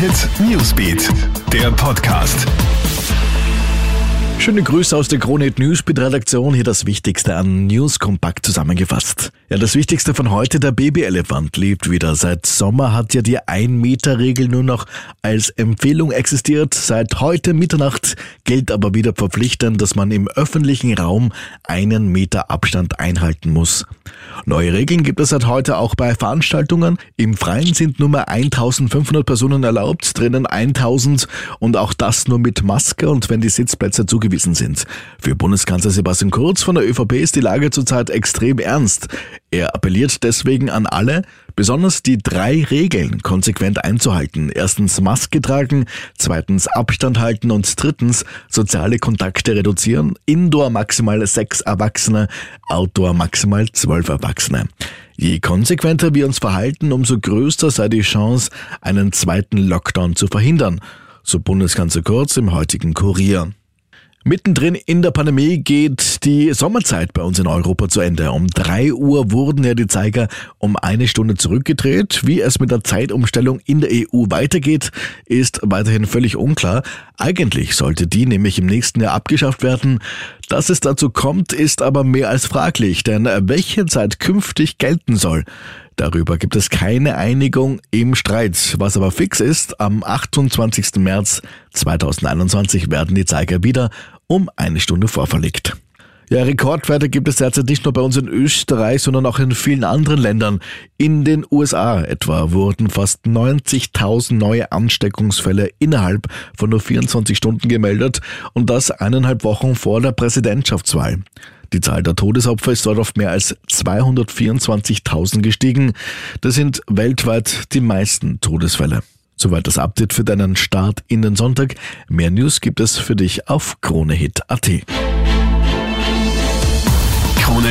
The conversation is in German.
Hit Newsbeat, der Podcast. Schöne Grüße aus der Kronet Newsbeat Redaktion. Hier das Wichtigste an News kompakt zusammengefasst. Ja, das Wichtigste von heute, der Babyelefant lebt wieder. Seit Sommer hat ja die 1-Meter-Regel nur noch als Empfehlung existiert. Seit heute Mitternacht gilt aber wieder verpflichtend, dass man im öffentlichen Raum einen Meter Abstand einhalten muss. Neue Regeln gibt es seit heute auch bei Veranstaltungen. Im Freien sind nur mehr 1500 Personen erlaubt, drinnen 1000 und auch das nur mit Maske und wenn die Sitzplätze zugewiesen sind. Für Bundeskanzler Sebastian Kurz von der ÖVP ist die Lage zurzeit extrem ernst. Er appelliert deswegen an alle, besonders die drei Regeln konsequent einzuhalten. Erstens Maske tragen, zweitens Abstand halten und drittens soziale Kontakte reduzieren. Indoor maximal sechs Erwachsene, Outdoor maximal zwölf Erwachsene. Je konsequenter wir uns verhalten, umso größer sei die Chance, einen zweiten Lockdown zu verhindern, so Bundeskanzler Kurz im heutigen Kurier. Mittendrin in der Pandemie geht die Sommerzeit bei uns in Europa zu Ende. Um drei Uhr wurden ja die Zeiger um eine Stunde zurückgedreht. Wie es mit der Zeitumstellung in der EU weitergeht, ist weiterhin völlig unklar. Eigentlich sollte die nämlich im nächsten Jahr abgeschafft werden. Dass es dazu kommt, ist aber mehr als fraglich, denn welche Zeit künftig gelten soll, Darüber gibt es keine Einigung im Streit. Was aber fix ist, am 28. März 2021 werden die Zeiger wieder um eine Stunde vorverlegt. Ja, Rekordwerte gibt es derzeit nicht nur bei uns in Österreich, sondern auch in vielen anderen Ländern. In den USA etwa wurden fast 90.000 neue Ansteckungsfälle innerhalb von nur 24 Stunden gemeldet und das eineinhalb Wochen vor der Präsidentschaftswahl. Die Zahl der Todesopfer ist dort auf mehr als 224.000 gestiegen. Das sind weltweit die meisten Todesfälle. Soweit das Update für deinen Start in den Sonntag. Mehr News gibt es für dich auf KroneHit.at.